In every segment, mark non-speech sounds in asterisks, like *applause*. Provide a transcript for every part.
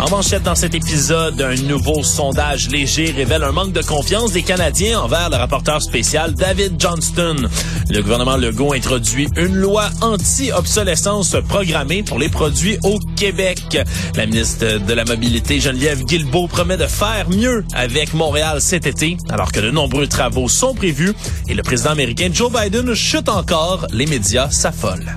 En manchette dans cet épisode, un nouveau sondage léger révèle un manque de confiance des Canadiens envers le rapporteur spécial David Johnston. Le gouvernement Legault introduit une loi anti-obsolescence programmée pour les produits au Québec. La ministre de la Mobilité, Geneviève Guilbeault, promet de faire mieux avec Montréal cet été, alors que de nombreux travaux sont prévus et le président américain Joe Biden chute encore. Les médias s'affolent.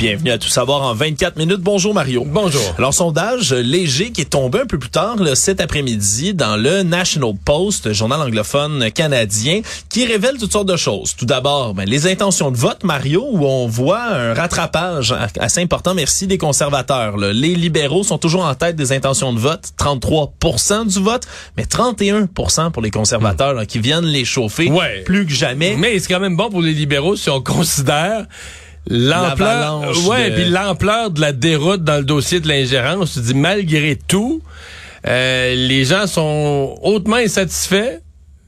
Bienvenue à Tout savoir en 24 minutes. Bonjour Mario. Bonjour. Alors, sondage léger qui est tombé un peu plus tard là, cet après-midi dans le National Post, journal anglophone canadien, qui révèle toutes sortes de choses. Tout d'abord, ben, les intentions de vote, Mario, où on voit un rattrapage assez important, merci des conservateurs. Là. Les libéraux sont toujours en tête des intentions de vote, 33% du vote, mais 31% pour les conservateurs là, qui viennent les chauffer Ouais. plus que jamais. Mais c'est quand même bon pour les libéraux si on considère l'ampleur ouais, de- puis l'ampleur de la déroute dans le dossier de l'ingérence. Tu dis malgré tout, euh, les gens sont hautement insatisfaits,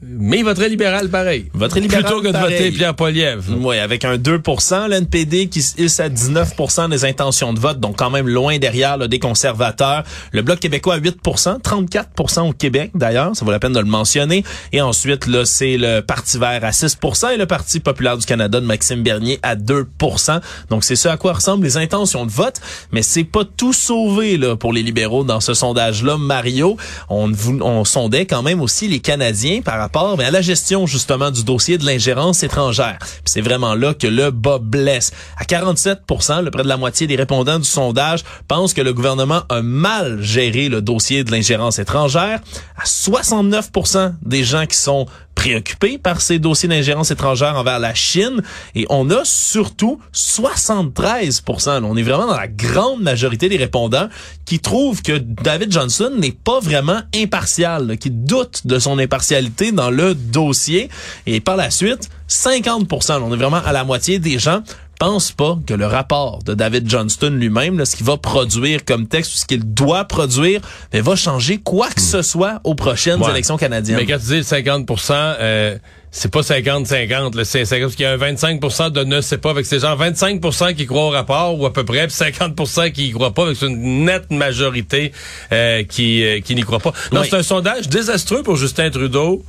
mais ils voteraient libéral pareil. Voteraient libéral plutôt que de pareil. voter Pierre Poilievre. Oui, avec un 2% l'NPD qui se hisse à 19% des intentions de vote, donc quand même loin derrière là, des conservateurs. Le Bloc québécois à 8% 34% au Québec d'ailleurs, ça vaut la peine de le mentionner. Et ensuite, là, c'est le Parti vert à 6% et le Parti populaire du Canada de Maxime Bernier à 2% Donc c'est ce à quoi ressemblent les intentions de vote, mais c'est pas tout sauvé là, pour les libéraux dans ce sondage-là. Mario, on, on sondait quand même aussi les Canadiens par rapport ben, à la gestion justement du dossier de l'ingérence étrangère. C'est vraiment là que le bas blesse. À 47% le près de la moitié des répondants du sondage pensent que le gouvernement a mal géré le dossier de l'ingérence étrangère. À 69% des gens qui sont préoccupés par ces dossiers d'ingérence étrangère envers la Chine. Et on a surtout 73 là, On est vraiment dans la grande majorité des répondants qui trouvent que David Johnson n'est pas vraiment impartial, qui doutent de son impartialité dans le dossier. Et par la suite, 50 là, On est vraiment à la moitié des gens pensent pas que le rapport de David Johnston lui-même, ce qu'il va produire comme texte ou ce qu'il doit produire, va changer quoi que ce soit aux prochaines Ouais. élections canadiennes. Mais quand tu dis 50% euh, c'est pas 50-50, là, c'est 50 parce qu'il y a un 25 de ne sait pas, avec ces gens 25 qui croient au rapport ou à peu près, puis 50% qui y croient pas, avec une nette majorité euh, qui euh, qui n'y croit pas. Non, Oui. c'est un sondage désastreux pour Justin Trudeau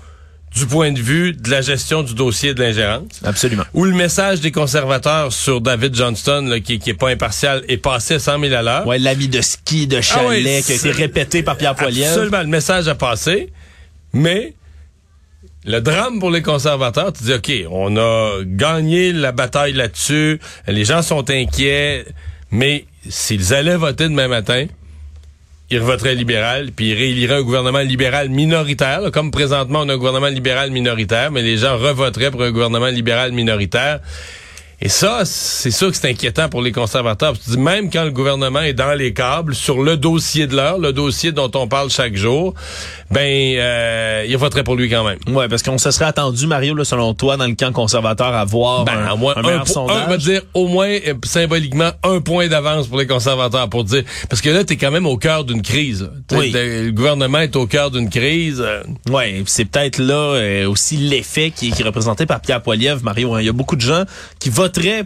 du point de vue de la gestion du dossier de l'ingérence. Absolument. Où le message des conservateurs sur David Johnston, là, qui, qui est pas impartial, est passé à 100 000 à l'heure. Ouais, l'ami de ski de chalet Ah oui, qui a été répété par Pierre Poilievre. Absolument, le message a passé, mais le drame pour les conservateurs, tu dis, OK, on a gagné la bataille là-dessus, les gens sont inquiets, mais s'ils allaient voter demain matin, ils voteraient libéral, puis ils rééliraient un gouvernement libéral minoritaire. Comme présentement, on a un gouvernement libéral minoritaire, mais les gens revoteraient pour un gouvernement libéral minoritaire. Et ça, c'est sûr que c'est inquiétant pour les conservateurs. Tu dis, même quand le gouvernement est dans les câbles, sur le dossier de l'heure, le dossier dont on parle chaque jour, ben, euh, ils voteraient pour lui quand même. Ouais, parce qu'on se serait attendu, Mario, là, selon toi, dans le camp conservateur, à voir Ben, un, moins un un, meilleur po- sondage? un, on va dire au moins euh, symboliquement un point d'avance pour les conservateurs pour dire parce que là t'es quand même au cœur d'une crise. Oui. Le gouvernement est au cœur d'une crise. euh, Ouais, c'est peut-être là euh, aussi l'effet qui, qui est représenté par Pierre Poilievre, Mario. hein. Il y a beaucoup de gens qui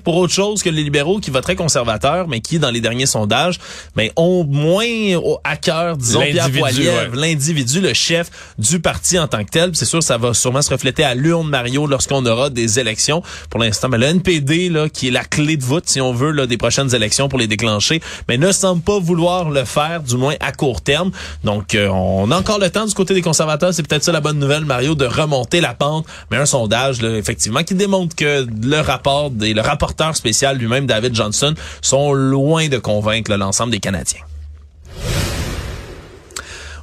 pour autre chose que les libéraux, qui voteraient conservateurs, mais qui, dans les derniers sondages, ben, ont moins au- à cœur, disons, Pierre L'individu, Poilievre, ouais. l'individu, le chef du parti en tant que tel. C'est sûr, ça va sûrement se refléter à l'urne, Mario, lorsqu'on aura des élections. Pour l'instant, ben, le NPD, là, qui est la clé de voûte, si on veut, là, des prochaines élections pour les déclencher, mais ne semble pas vouloir le faire, du moins à court terme. Donc, euh, on a encore le temps du côté des conservateurs. C'est peut-être ça la bonne nouvelle, Mario, de remonter la pente. Mais un sondage, là, effectivement, qui démontre que le rapport et le rapporteur spécial lui-même, David Johnson, sont loin de convaincre l'ensemble des Canadiens.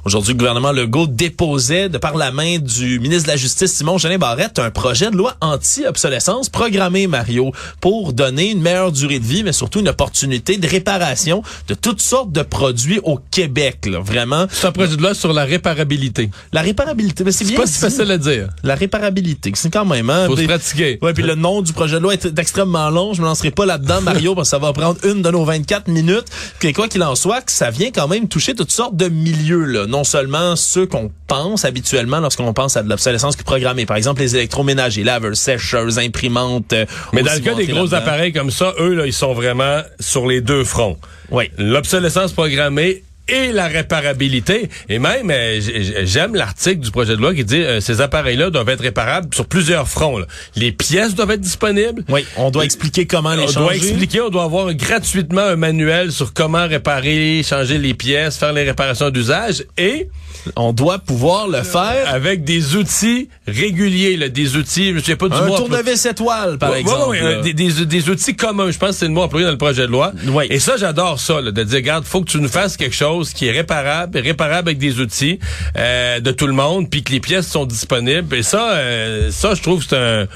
Aujourd'hui, le gouvernement Legault déposait, de par la main du ministre de la Justice, Simon Jeanin Barrette, un projet de loi anti-obsolescence programmé, Mario, pour donner une meilleure durée de vie, mais surtout une opportunité de réparation de toutes sortes de produits au Québec. Là. Vraiment. C'est un projet de loi sur la réparabilité. La réparabilité, mais c'est C'est bien pas si facile à dire. La réparabilité, c'est quand même... Hein, Faut se pratiquer. Ouais, puis le nom du projet de loi est extrêmement long. Je me lancerai pas là-dedans, Mario, *laughs* parce que ça va prendre une de nos 24 minutes. Puis quoi qu'il en soit, que ça vient quand même toucher toutes sortes de milieux. Là. Non seulement ceux qu'on pense habituellement lorsqu'on pense à de l'obsolescence programmée. Par exemple, les électroménagers, laveurs, sécheuses, imprimantes. euh, Mais dans le cas des gros appareils comme ça, eux, là, ils sont vraiment sur les deux fronts. Oui. L'obsolescence programmée et la réparabilité. Et même, euh, j'aime l'article du projet de loi qui dit euh, ces appareils-là doivent être réparables sur plusieurs fronts. là. Les pièces doivent être disponibles. Oui, on doit expliquer comment les On changer. doit expliquer, on doit avoir gratuitement un manuel sur comment réparer, changer les pièces, faire les réparations d'usage et On doit pouvoir le faire. avec des outils réguliers, là, des outils, je souviens pas du Un mot. tournevis étoile, par Ouais, exemple. ouais, ouais, là. des, des- des outils communs. Je pense que c'est le mot employé dans le projet de loi. Ouais. Et ça, j'adore ça, là, de dire, regarde, faut que tu nous fasses quelque chose qui est réparable, réparable avec des outils euh, de tout le monde, puis que les pièces sont disponibles. Et ça, euh, ça, je trouve que c'est un,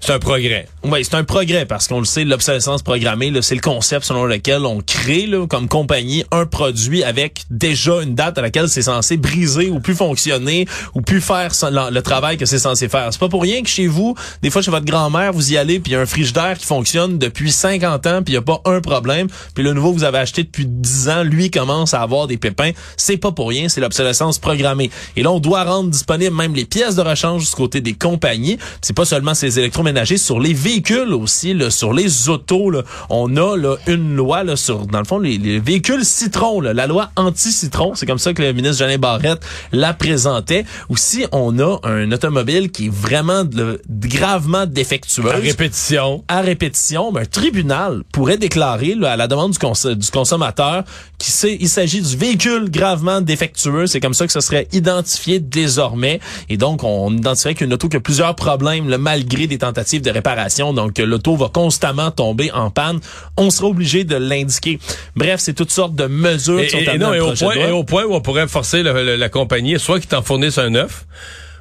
c'est un progrès. Oui, c'est un progrès parce qu'on le sait, l'obsolescence programmée, c'est le concept selon lequel on crée là, comme compagnie un produit avec déjà une date à laquelle c'est censé briser ou plus fonctionner ou plus faire le, travail que c'est censé faire. C'est pas pour rien que chez vous, des fois chez votre grand-mère, vous y allez puis il y a un frigidaire qui fonctionne depuis 50 ans puis il y a pas un problème, puis le nouveau que vous avez acheté depuis 10 ans, lui commence à avoir des pépins. C'est pas pour rien, c'est l'obsolescence programmée. Et là, on doit rendre disponibles même les pièces de rechange du côté des compagnies. C'est pas seulement ces électroménagers, sur les véhicules aussi, là, sur les autos, là, on a là, une loi là, sur, dans le fond, les, les véhicules citron, là, la loi anti-citron. C'est comme ça que le ministre Jeanne Barrette la présentait. Aussi, on a un automobile qui est vraiment de- gravement défectueuse À répétition. à répétition, ben, un tribunal pourrait déclarer là, à la demande du, cons- du consommateur qu'il s'agit du véhicule gravement défectueux. C'est comme ça que ce serait identifié désormais. Et donc, on identifierait qu'une auto qui a plusieurs problèmes là, malgré des tentatives de réparation. Donc, l'auto va constamment tomber en panne. On sera obligé de l'indiquer. Bref, c'est toutes sortes de mesures Et, qui sont et- non, et au, point, et au point où on pourrait forcer le- le- la compagnie, soit qu'ils t'en fournissent un neuf,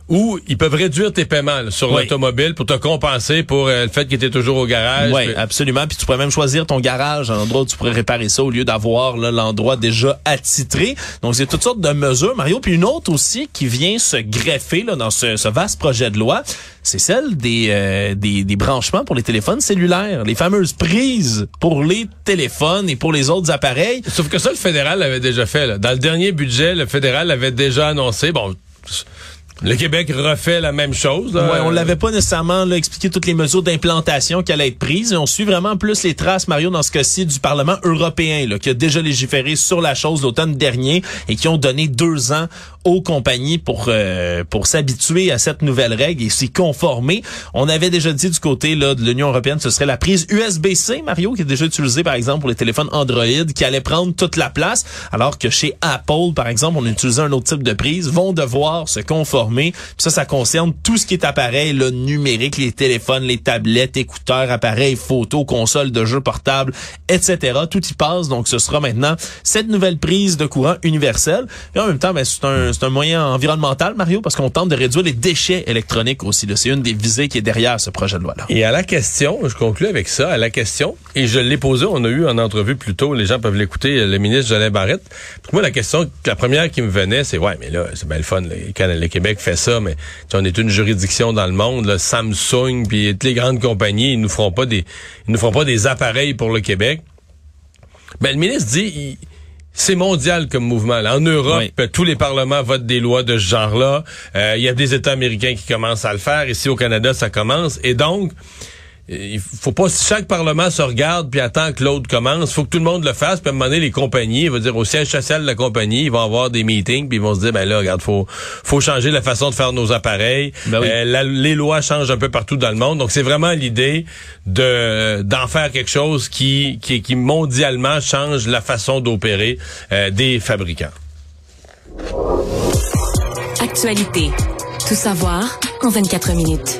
ou ils peuvent réduire tes paiements là, sur Oui. l'automobile pour te compenser pour euh, le fait qu'il était toujours au garage. Oui, Puis- absolument. Puis tu pourrais même choisir ton garage, un endroit où tu pourrais réparer ça au lieu d'avoir l'endroit déjà attitré. Donc c'est toutes sortes de mesures, Mario. Puis une autre aussi qui vient se greffer là, dans ce, ce vaste projet de loi, c'est celle des, euh, des, des branchements pour les téléphones cellulaires, les fameuses prises pour les téléphones et pour les autres appareils. Sauf que ça, le fédéral l'avait déjà fait. Là. Dans le dernier budget, le fédéral l'avait déjà annoncé. Bon, le Québec refait la même chose. Ouais, on l'avait pas nécessairement expliqué toutes les mesures d'implantation qui allaient être prises. On suit vraiment plus les traces, Mario, dans ce cas-ci, du Parlement européen, qui a déjà légiféré sur la chose l'automne dernier et qui ont donné deux ans aux compagnies pour euh, pour s'habituer à cette nouvelle règle et s'y conformer. On avait déjà dit du côté là, de l'Union européenne, ce serait la prise USB-C, Mario, qui est déjà utilisée par exemple pour les téléphones Android, qui allait prendre toute la place, alors que chez Apple, par exemple, on utilisait un autre type de prise, vont devoir se conformer. Puis ça, ça concerne tout ce qui est appareil là, numérique, les téléphones, les tablettes, écouteurs, appareils photo, consoles de jeux portables, etc. Tout y passe. Donc, ce sera maintenant cette nouvelle prise de courant universelle. Et en même temps, ben, c'est un, c'est un moyen environnemental, Mario, parce qu'on tente de réduire les déchets électroniques aussi. C'est une des visées qui est derrière ce projet de loi-là. Et à la question, je conclue avec ça, à la question, et je l'ai posée, on a eu en entrevue plus tôt, les gens peuvent l'écouter, le ministre Jolin Barrette. Puis moi, la question, la première qui me venait, c'est, ouais, mais là, c'est bien le fun, le Québec fait ça, mais on est une juridiction dans le monde, là, Samsung, puis toutes les grandes compagnies, ils nous feront pas des, ils nous feront pas des appareils pour le Québec. Ben, le ministre dit, c'est mondial comme mouvement. Là. En Europe, Oui. euh, tous les parlements votent des lois de ce genre-là. Euh, Il y a des États américains qui commencent à le faire. Ici au Canada, ça commence. Et donc, il faut pas si chaque parlement se regarde puis attend que l'autre commence. faut que tout le monde le fasse. Puis à un moment donné, les compagnies, il va dire au siège social de la compagnie, ils vont avoir des meetings puis ils vont se dire ben là, regarde, faut faut changer la façon de faire nos appareils. Ben oui. Euh, la- les lois changent un peu partout dans le monde. Donc c'est vraiment l'idée de d'en faire quelque chose qui qui, qui mondialement change la façon d'opérer euh, des fabricants. Actualité. Tout savoir en 24 minutes.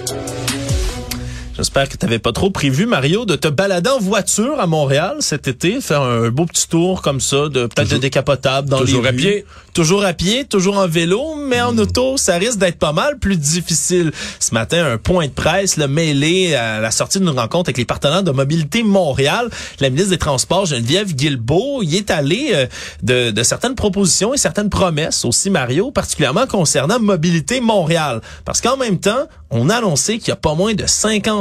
J'espère que tu n'avais pas trop prévu, Mario, de te balader en voiture à Montréal cet été, faire un beau petit tour comme ça, de peut-être de décapotable dans toujours les à rues. pied. Toujours à pied, toujours en vélo, mais en auto, ça risque d'être pas mal plus difficile. Ce matin, un point de presse le mêlé à la sortie d'une rencontre avec les partenaires de Mobilité Montréal. La ministre des Transports, Geneviève Guilbeault, y est allée euh, de, de certaines propositions et certaines promesses aussi, Mario, particulièrement concernant Mobilité Montréal. Parce qu'en même temps, on a annoncé qu'il y a pas moins de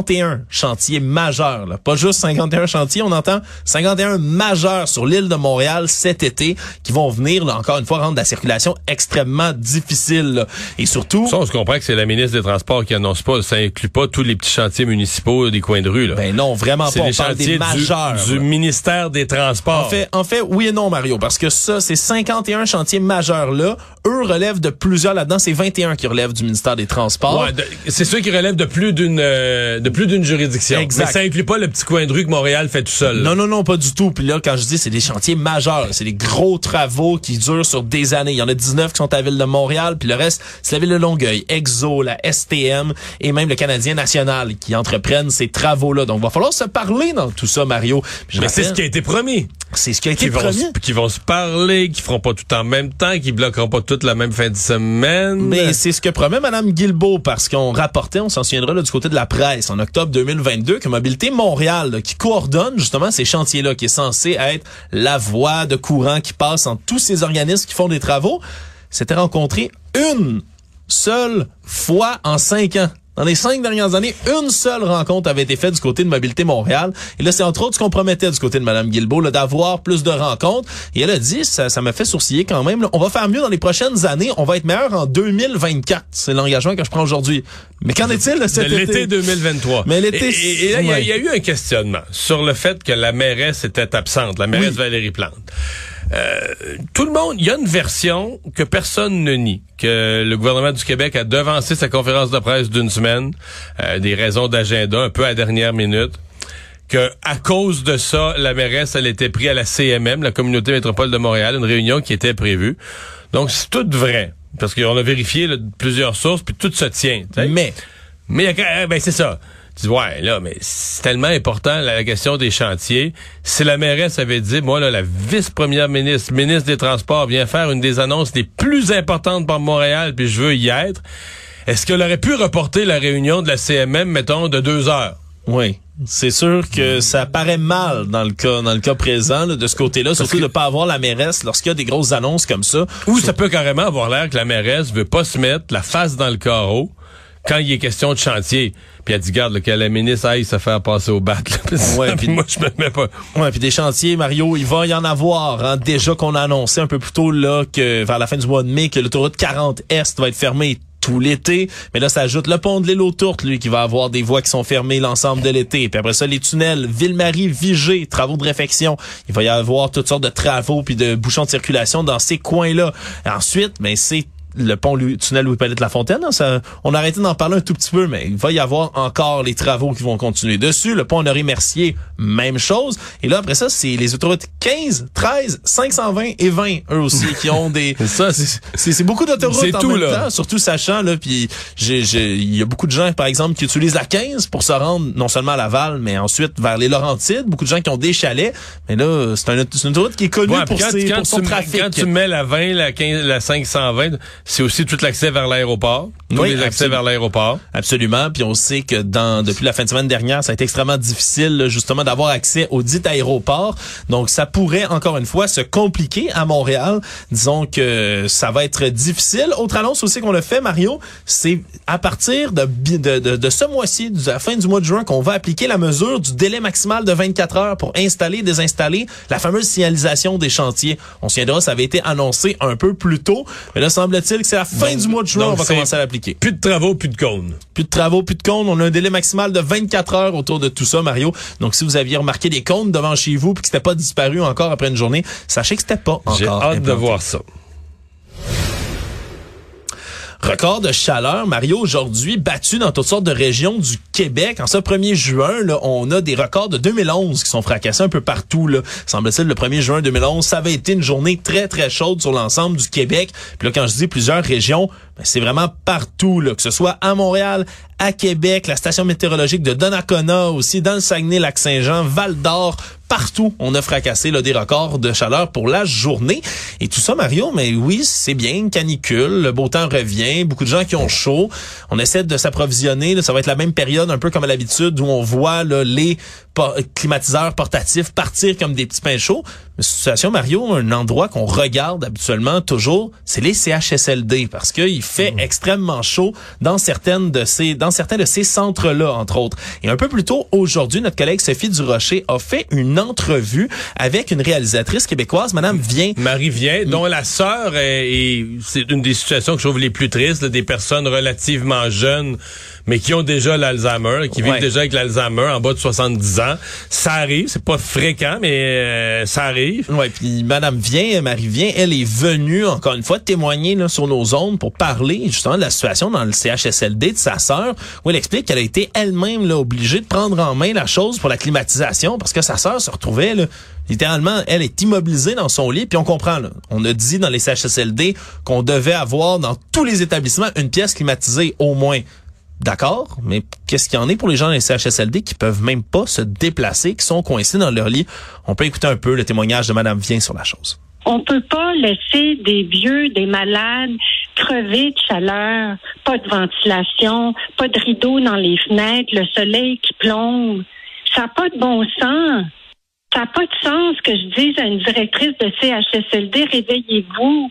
51 chantiers majeurs. Là. Pas juste 51 chantiers, on entend 51 majeurs sur l'île de Montréal cet été qui vont venir, là, encore une fois, rendre la circulation extrêmement difficile. là. Et surtout... Ça, on se comprend que c'est la ministre des Transports qui annonce pas. Ça inclut pas tous les petits chantiers municipaux des coins de rue. Là. Ben non, vraiment pas. On les parle chantiers des majeurs. du, ministère des Transports. En fait, en fait, oui et non, Mario, parce que ça, ces 51 chantiers majeurs-là, eux relèvent de plusieurs là-dedans. C'est 21 qui relèvent du ministère des Transports. Ouais, c'est ceux qui relèvent de plus d'une euh, de plus d'une juridiction. Exact. Mais ça inclut pas le petit coin de rue que Montréal fait tout seul. là. Non, non, non, pas du tout. Puis là, quand je dis c'est des chantiers majeurs, c'est des gros travaux qui durent sur des années. Il y en a 19 qui sont à la ville de Montréal, puis le reste, c'est la ville de Longueuil, Exo, la STM et même le Canadien national qui entreprennent ces travaux-là. Donc, il va falloir se parler dans tout ça, Mario. Puis je Mais c'est ce qui a été promis. c'est ce qui a été Qui vont, promis. qui vont se parler, qui feront pas tout en même temps, qui bloqueront pas toute la même fin de semaine. Mais c'est ce que promet Mme Guilbeault parce qu'on rapportait, on s'en souviendra là, du côté de la presse octobre 2022 que Mobilité Montréal, qui coordonne justement ces chantiers-là, qui est censé être la voie de courant qui passe entre tous ces organismes qui font des travaux, s'était rencontré une seule fois en cinq ans. Dans les cinq dernières années, une seule rencontre avait été faite du côté de Mobilité Montréal. Et là, c'est entre autres ce qu'on promettait du côté de Mme Guilbeault, d'avoir plus de rencontres. Et elle a dit, ça, ça m'a fait sourciller quand même, là, on va faire mieux dans les prochaines années, on va être meilleur en 2024. C'est l'engagement que je prends aujourd'hui. Mais qu'en est-il de de cet l'été été? 2023. Mais l'été, Et, et- et là, il y a- ouais. il y, a eu un questionnement sur le fait que la mairesse était absente, la mairesse Oui. Valérie Plante. Euh, tout le monde, il y a une version que personne ne nie, que le gouvernement du Québec a devancé sa conférence de presse d'une semaine, euh, des raisons d'agenda, un peu à dernière minute que à cause de ça, la mairesse, elle était prise à la CMM, la Communauté Métropole de Montréal, une réunion qui était prévue. Donc, c'est tout vrai. Parce qu'on a vérifié là, plusieurs sources, puis tout se tient. Mais, Mais quand- ben c'est ça. Tu dis ouais là, mais c'est tellement important la, la question des chantiers. Si la mairesse avait dit, moi là, la vice-première ministre, ministre des Transports, vient faire une des annonces les plus importantes pour Montréal, puis je veux y être. Est-ce qu'elle aurait pu reporter la réunion de la CMM, mettons, de deux heures? oui. C'est sûr que ça paraît mal dans le cas dans le cas présent là, de ce côté-là, surtout que- de pas avoir la mairesse lorsqu'il y a des grosses annonces comme ça. Ou ça peut carrément avoir l'air que la mairesse veut pas se mettre la face dans le carreau quand il est question de chantier. Puis elle dit, garde, que la ministre aille se faire passer au bat. là. Ouais, *laughs* moi, je me mets pas. Ouais, puis des chantiers, Mario, il va y en avoir. Hein, déjà qu'on a annoncé un peu plus tôt là que vers la fin du mois de mai que l'autoroute 40 Est va être fermée tout l'été. Mais là, ça ajoute le pont de l'île aux Tourtes, lui, qui va avoir des voies qui sont fermées l'ensemble de l'été. Puis après ça, les tunnels, Ville-Marie, Vigée, travaux de réfection. Il va y avoir toutes sortes de travaux puis de bouchons de circulation dans ces coins-là. Ensuite, ben c'est le pont Louis- tunnel Louis Palette La Fontaine, hein, ça, on a arrêté d'en parler un tout petit peu, mais il va y avoir encore les travaux qui vont continuer dessus. Le pont Honoré Mercier, même chose. Et là, après ça, c'est les autoroutes 15, 13, 520 et 20, eux aussi, qui ont des... *laughs* Ça, c'est- beaucoup d'autoroutes en tout, même là. temps, surtout sachant, là, puis il y a beaucoup de gens, par exemple, qui utilisent la 15 pour se rendre non seulement à Laval, mais ensuite vers les Laurentides. Beaucoup de gens qui ont des chalets. Mais là, c'est un- c'est une autoroute qui est connue Ouais, pour, quand, ses- quand pour son tu, trafic. quand tu mets la 20, la 15, la 520, c'est aussi tout l'accès vers l'aéroport. Tous Oui, les accès absolument. vers l'aéroport. Absolument. Puis on sait que dans depuis la fin de semaine dernière, ça a été extrêmement difficile là, justement d'avoir accès au dit aéroport. Donc ça pourrait encore une fois se compliquer à Montréal. Disons que ça va être difficile. Autre annonce aussi qu'on a fait, Mario, c'est à partir de, de, de, de ce mois-ci, de la fin du mois de juin, qu'on va appliquer la mesure du délai maximal de 24 heures pour installer, désinstaller la fameuse signalisation des chantiers. On se souviendra, ça avait été annoncé un peu plus tôt, mais là semble-t-il que c'est la fin Donc- du mois de juin, donc on va commencer à l'appliquer. Plus de travaux, plus de cônes. Plus de travaux, plus de cônes. On a un délai maximal de 24 heures autour de tout ça, Mario. Donc, si vous aviez remarqué des cônes devant chez vous puis que c'était pas disparu encore après une journée, sachez que c'était pas encore J'ai hâte de voir ça. Record de chaleur, Mario, aujourd'hui battu dans toutes sortes de régions du Québec. En ce 1er juin, là, on a des records de 2011 qui sont fracassés un peu partout. Semble-t-il, le 1er juin 2011, ça avait été une journée très, très chaude sur l'ensemble du Québec. Puis là, quand je dis plusieurs régions, ben, c'est vraiment partout, là, que ce soit à Montréal, à Québec, la station météorologique de Donnacona aussi, dans le Saguenay-Lac-Saint-Jean, Val-d'Or, partout, on a fracassé là, des records de chaleur pour la journée. Et tout ça, Mario, mais oui, c'est bien, canicule, le beau temps revient, beaucoup de gens qui ont chaud. On essaie de s'approvisionner, ça va être la même période, un peu comme à l'habitude, où on voit là, les climatiseurs portatifs partir comme des petits pains chauds. Mais situation, Mario, un endroit qu'on regarde habituellement toujours, c'est les CHSLD, parce qu'il fait mmh. extrêmement chaud dans certaines de ces, dans certains de ces centres-là, entre autres. Et un peu plus tôt, aujourd'hui, notre collègue Sophie Durocher a fait une entrevue avec une réalisatrice québécoise, Madame Vient. Marie Vient, dont la sœur est, c'est une des situations que je trouve les plus tristes, des personnes relativement jeunes, mais qui ont déjà l'Alzheimer, qui vivent déjà avec l'Alzheimer en bas de 70 ans. Ça arrive, c'est pas fréquent, mais euh, ça arrive. Ouais, puis Madame Vient, Marie Vient, elle est venue encore une fois témoigner là, sur nos ondes pour parler justement de la situation dans le CHSLD de sa sœur, où elle explique qu'elle a été elle-même obligée de prendre en main la chose pour la climatisation parce que sa sœur se retrouvait là, littéralement, elle est immobilisée dans son lit, puis on comprend. Là, on a dit dans les CHSLD qu'on devait avoir dans tous les établissements une pièce climatisée au moins. D'accord, mais qu'est-ce qu'il y en est pour les gens dans les CHSLD qui peuvent même pas se déplacer, qui sont coincés dans leur lit? On peut écouter un peu le témoignage de Madame Vien sur la chose. On peut pas laisser des vieux, des malades crever de chaleur, pas de ventilation, pas de rideaux dans les fenêtres, le soleil qui plombe. Ça n'a pas de bon sens. Ça n'a pas de sens que je dise à une directrice de CHSLD, réveillez-vous.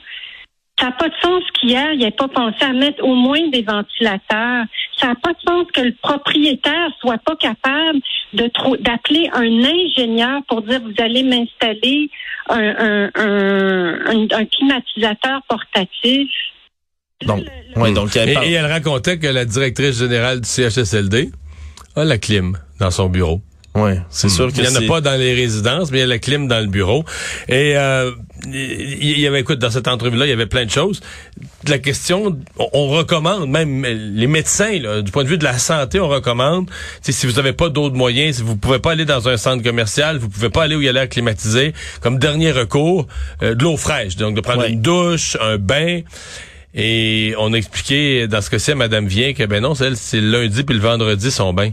Ça n'a pas de sens qu'hier, il n'ait pas pensé à mettre au moins des ventilateurs. Ça n'a pas de sens que le propriétaire soit pas capable de d'appeler un ingénieur pour dire vous allez m'installer un, un, climatisateur portatif. Donc, donc et, et, elle racontait que la directrice générale du CHSLD a la clim dans son bureau. Oui, c'est sûr que il y en a pas dans les résidences, mais il y a la clim dans le bureau. Et euh, il y avait, écoute, dans cette entrevue-là, il y avait plein de choses. La question, on, recommande, même les médecins, là, du point de vue de la santé, on recommande, si vous n'avez pas d'autres moyens, si vous pouvez pas aller dans un centre commercial, vous pouvez pas aller où il y a l'air climatisé, comme dernier recours, euh, de l'eau fraîche, donc de prendre une douche, un bain. Et on a expliqué dans ce cas-ci à Madame Vien que ben non, c'est le lundi puis le vendredi son bain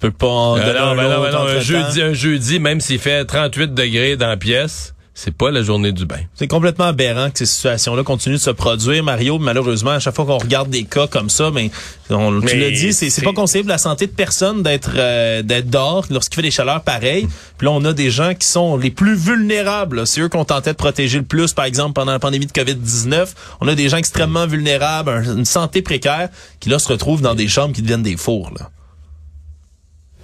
peut pas un, jeudi, un jeudi, même s'il fait 38 degrés dans la pièce, c'est pas la journée du bain. C'est complètement aberrant que ces situations-là continuent de se produire, Mario. Malheureusement, à chaque fois qu'on regarde des cas comme ça, mais, on, tu l'as dit, c'est pas conseillé pour la santé de personne d'être euh, d'être dehors lorsqu'il fait des chaleurs pareilles. Puis là, on a des gens qui sont les plus vulnérables. C'est eux qu'on tentait de protéger le plus, par exemple, pendant la pandémie de COVID-19. On a des gens extrêmement vulnérables, une santé précaire, qui là se retrouvent dans des chambres qui deviennent des fours. Là.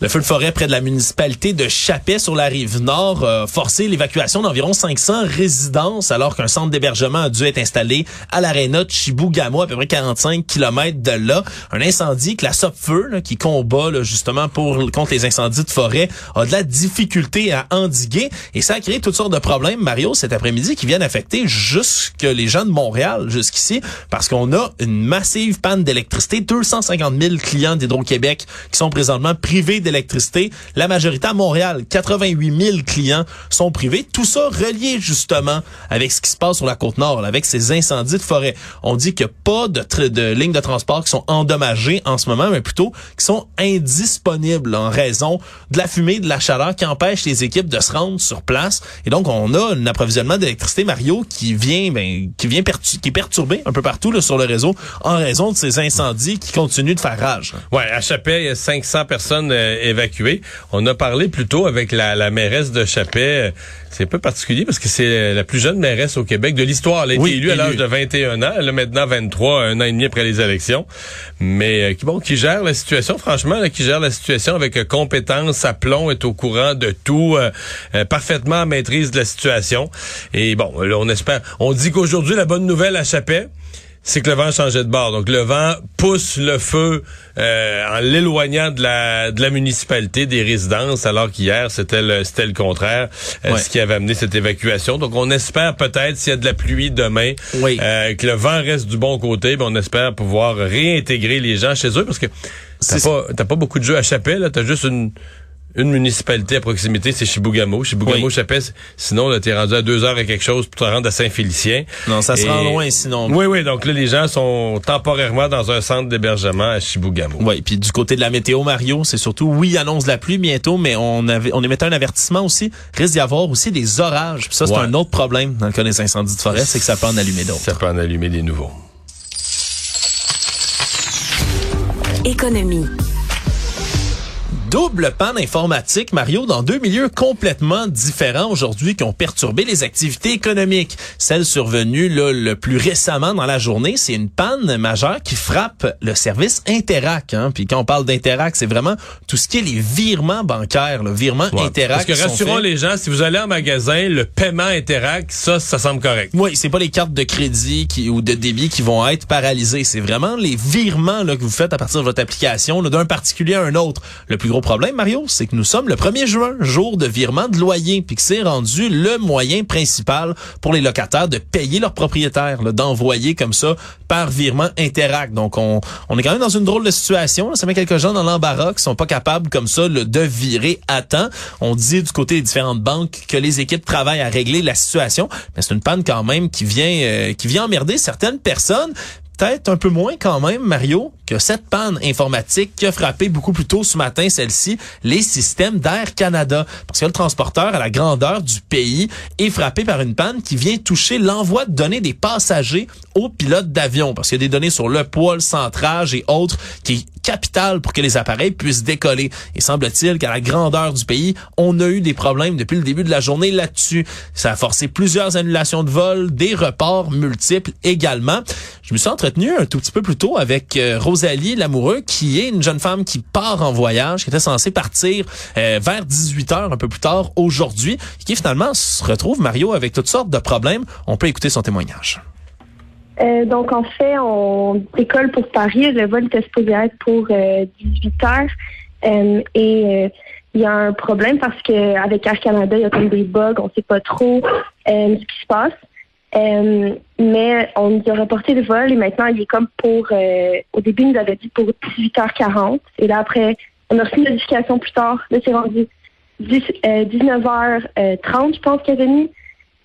Le feu de forêt près de la municipalité de Chapet sur la rive nord a forcé l'évacuation d'environ 500 résidences alors qu'un centre d'hébergement a dû être installé à l'aréna de Chibougamau, à peu près 45 km de là. Un incendie que la SOPFEU, qui combat justement pour contre les incendies de forêt, a de la difficulté à endiguer et ça a créé toutes sortes de problèmes, Mario, cet après-midi qui viennent affecter jusque les gens de Montréal jusqu'ici parce qu'on a une massive panne d'électricité, 250 000 clients d'Hydro-Québec qui sont présentement privés d'électricité la majorité à Montréal, 88 000 clients sont privés. Tout ça relié justement avec ce qui se passe sur la côte nord, avec ces incendies de forêt. On dit qu'il n'y a pas de, de lignes de transport qui sont endommagées en ce moment, mais plutôt qui sont indisponibles en raison de la fumée, de la chaleur qui empêche les équipes de se rendre sur place. Et donc, on a un approvisionnement d'électricité, Mario, qui vient, ben, qui vient qui est perturbé un peu partout là, sur le réseau en raison de ces incendies qui continuent de faire rage. Ouais, à Chapet, il y a 500 personnes euh. On a parlé plutôt avec la, la mairesse de Chapet. C'est un peu particulier parce que c'est la plus jeune mairesse au Québec de l'histoire. Elle a été élue à l'âge de 21 ans. Elle a maintenant 23, un an et demi après les élections. Mais euh, qui bon, qui gère la situation, franchement, qui gère la situation avec euh, compétence, aplomb, est au courant de tout, euh, parfaitement maîtrise de la situation. Et bon, on espère. On dit qu'aujourd'hui, la bonne nouvelle à Chapet, c'est que le vent changeait de bord. Donc le vent pousse le feu euh, en l'éloignant de la de la municipalité des résidences, alors qu'hier c'était le c'était le contraire, euh, ce qui avait amené cette évacuation. Donc on espère peut-être s'il y a de la pluie demain, euh, que le vent reste du bon côté, ben on espère pouvoir réintégrer les gens chez eux parce que t'as pas t'as pas beaucoup de jeux à chapelle, t'as juste une une municipalité à proximité, c'est Chibougamau. Chibougamau, Oui. je sais sinon, là, t'es rendu à deux heures et quelque chose pour te rendre à Saint-Félicien. Non, ça se Et- rend loin sinon. Oui, oui, donc là, les gens sont temporairement dans un centre d'hébergement à Chibougamau. Oui, puis du côté de la météo, Mario, c'est surtout, oui, annonce de la pluie bientôt, mais on avait, on émettait un avertissement aussi. Risque d'y avoir aussi des orages. Puis ça, c'est Ouais. un autre problème dans le cas des incendies de forêt, c'est que ça peut en allumer d'autres. Ça peut en allumer des nouveaux. Économie. Double panne informatique, Mario, dans deux milieux complètement différents aujourd'hui qui ont perturbé les activités économiques. Celle survenue là, le plus récemment dans la journée, c'est une panne majeure qui frappe le service Interac. Hein. Puis quand on parle d'Interac, c'est vraiment tout ce qui est les virements bancaires, le virement Ouais. Interac. Parce que rassurons les gens, si vous allez en magasin, le paiement Interac, ça, ça semble correct. Oui, c'est pas les cartes de crédit qui, ou de débit qui vont être paralysées. C'est vraiment les virements là, que vous faites à partir de votre application d'un particulier à un autre. Le plus gros problème, Mario, c'est que nous sommes le 1er juin, jour de virement de loyer, puis que c'est rendu le moyen principal pour les locataires de payer leurs propriétaires, d'envoyer comme ça par virement Interac. Donc, on, est quand même dans une drôle de situation. là. Ça met quelques gens dans l'embarras qui sont pas capables comme ça de virer à temps. On dit du côté des différentes banques que les équipes travaillent à régler la situation, mais c'est une panne quand même qui vient euh, qui vient emmerder certaines personnes. Peut-être un peu moins quand même, Mario, que cette panne informatique qui a frappé beaucoup plus tôt ce matin, celle-ci, les systèmes d'Air Canada. Parce que le transporteur à la grandeur du pays est frappé par une panne qui vient toucher l'envoi de données des passagers aux pilotes d'avion. Parce qu'il y a des données sur le poids, le centrage et autres qui est capital pour que les appareils puissent décoller. Et semble-t-il qu'à la grandeur du pays, on a eu des problèmes depuis le début de la journée là-dessus. Ça a forcé plusieurs annulations de vols, des reports multiples également. Je me suis entretenu un tout petit peu plus tôt avec euh, Rosalie Lamoureux, qui est une jeune femme qui part en voyage, qui était censée partir euh, vers 18 heures un peu plus tard aujourd'hui, qui finalement se retrouve, Mario, avec toutes sortes de problèmes. On peut écouter son témoignage. Euh, donc, en fait, on décolle pour Paris. Le vol était supposé être pour euh, 18 heures. Euh, et euh, il y a un problème parce que avec Air Canada, il y a comme des bugs. On sait pas trop ce qui se passe. Euh, mais on nous a reporté le vol et maintenant, il est comme pour... euh, au début, il nous avait dit pour 18h40. Et là, après, on a reçu une notification plus tard. Là, c'est rendu 10, euh, 19h30, je pense, qu'il avait mis.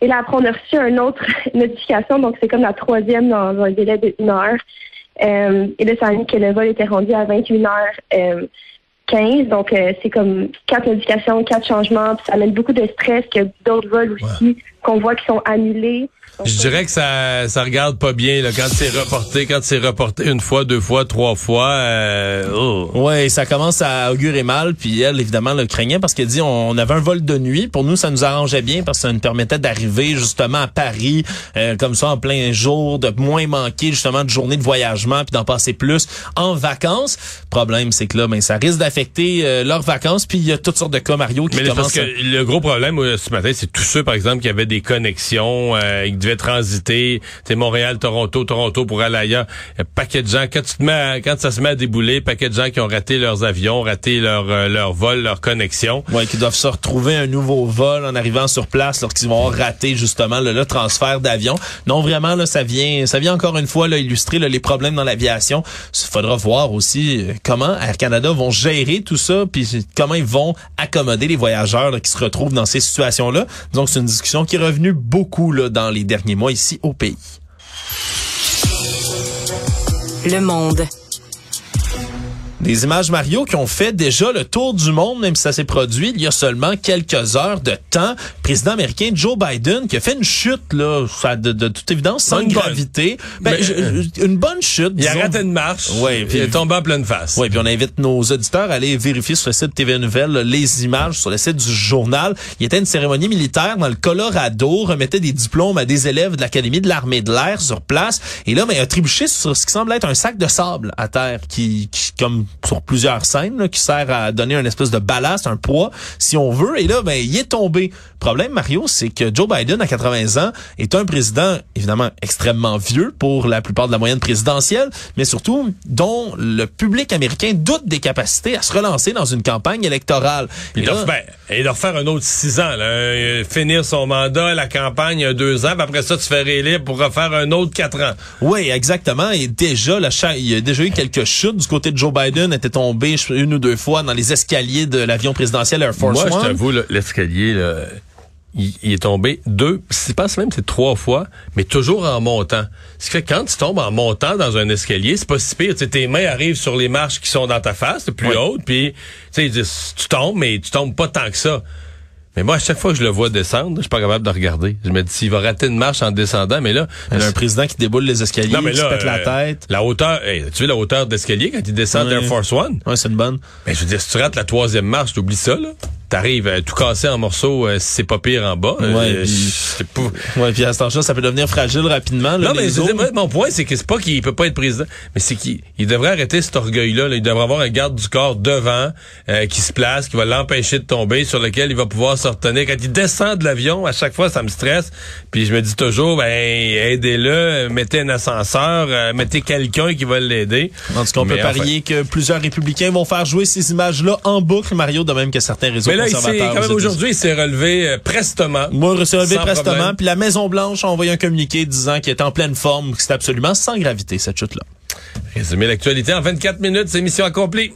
Et là, après, on a reçu une autre *laughs* notification, donc c'est comme la troisième dans un délai de une heure. Euh, et là, ça a mis que le vol était rendu à 21h15. Donc, euh, c'est comme quatre notifications, quatre changements. Puis ça amène beaucoup de stress qu'il y a d'autres vols aussi qu'on voit qui sont annulés. Donc, Je dirais que ça ça regarde pas bien là, quand c'est reporté, quand c'est reporté une fois, deux fois, trois fois. Euh, oh. Ouais, ça commence à augurer mal. Puis elle, évidemment, le craignait parce qu'elle dit on, avait un vol de nuit. Pour nous, ça nous arrangeait bien parce que ça nous permettait d'arriver justement à Paris euh, comme ça en plein jour, de moins manquer justement de journées de voyagement puis d'en passer plus en vacances. Problème, c'est que là, ben ça risque d'affecter euh, leurs vacances. Puis il y a toutes sortes de cas Mario qui Mais parce commencent. le gros problème euh, ce matin, c'est tous ceux, par exemple, qui avaient des connexions, euh, transiter, Montréal, Toronto, Toronto pour aller ailleurs. Un paquet de gens, quand tu te mets quand ça se met à débouler, paquet de gens qui ont raté leurs avions, raté leur, euh, leur vol, leur connexion. Ouais, qui doivent se retrouver un nouveau vol en arrivant sur place lorsqu'ils vont avoir raté justement le, le transfert d'avion. Non, vraiment là, ça vient, ça vient encore une fois là, illustrer là, les problèmes dans l'aviation. Il faudra voir aussi euh, comment Air Canada vont gérer tout ça, puis comment ils vont accommoder les voyageurs là, qui se retrouvent dans ces situations-là. Donc c'est une discussion qui est revenue beaucoup là, dans les derniers mois ici au pays. Le monde. Des images Mario qui ont fait déjà le tour du monde, même si ça s'est produit il y a seulement quelques heures de temps. Président américain Joe Biden qui a fait une chute là, de, de toute évidence sans Une gravité. Ben, Mais, je- euh, une bonne chute. Il a raté une marche. Ouais, puis- il est tombé en pleine face. Oui, puis on invite nos auditeurs à aller vérifier sur le site TV Nouvelles là, les images sur le site du journal. Il était une cérémonie militaire dans le Colorado, remettait des diplômes à des élèves de l'Académie de l'armée de l'air sur place. Et là, ben, il a trébuché sur ce qui semble être un sac de sable à terre qui, qui comme sur plusieurs scènes, là, qui sert à donner un espèce de ballast, un poids, si on veut. Et là, ben, il est tombé. Problème, Mario, c'est que Joe Biden, à 80 ans, est un président, évidemment, extrêmement vieux pour la plupart de la moyenne présidentielle, mais surtout dont le public américain doute des capacités à se relancer dans une campagne électorale. Il Et doit, ben, il doit refaire un autre six ans. Là. Euh, finir son mandat, la campagne, un deux ans, puis après ça, tu fais réélire pour refaire un autre quatre ans. Oui, exactement. Et déjà, la il y a déjà eu quelques chutes du côté de Joe Biden Biden était tombé une ou deux fois dans les escaliers de l'avion présidentiel Air Force Moi, One. je t'avoue, l'escalier, il, il est tombé deux, je pense même c'est trois fois, mais toujours en montant. Ce qui fait que quand tu tombes en montant dans un escalier, c'est pas si pire. Tu sais, tes mains arrivent sur les marches qui sont dans ta face, plus Oui. hautes, puis tu tombes, mais tu tombes pas tant que ça. Mais moi, à chaque fois que je le vois descendre, je suis pas capable de regarder. Je me dis, s'il va rater une marche en descendant, mais là... Il y a un président qui déboule les escaliers, Non, mais qui se pète la euh, tête. La hauteur, hey, tu veux la hauteur d'escalier quand il descend Ouais. d'Air Force One? Ouais, c'est une bonne. Ben, je veux dire, si tu rates la troisième marche, t'oublies ça, là. T'arrives euh, tout cassé en morceaux, euh, c'est pas pire en bas. Euh, Ouais, puis- Ouais, puis à cet âge-là, ça peut devenir fragile rapidement. là, Non, mais je veux os. dire, moi, mon point, c'est que c'est pas qu'il peut pas être président, mais c'est qu'il il devrait arrêter cet orgueil-là. là. Il devrait avoir un garde du corps devant euh, qui se place, qui va l'empêcher de tomber, sur lequel il va pouvoir se retenir. Quand il descend de l'avion, à chaque fois, ça me stresse. Puis je me dis toujours, ben, aidez-le, mettez un ascenseur, euh, mettez quelqu'un qui va l'aider. En tout cas, on peut enfin- parier que plusieurs républicains vont faire jouer ces images-là en boucle, Mario, de même que certains réseaux Mais là, il s'est, conservateurs. quand même, aujourd'hui, il s'est relevé euh, prestement. Moi, reçu Sans prestement. problème. Puis la Maison-Blanche a envoyé un communiqué disant qu'il était en pleine forme, que c'était absolument sans gravité, cette chute-là. Résumer l'actualité en 24 minutes, c'est mission accomplie.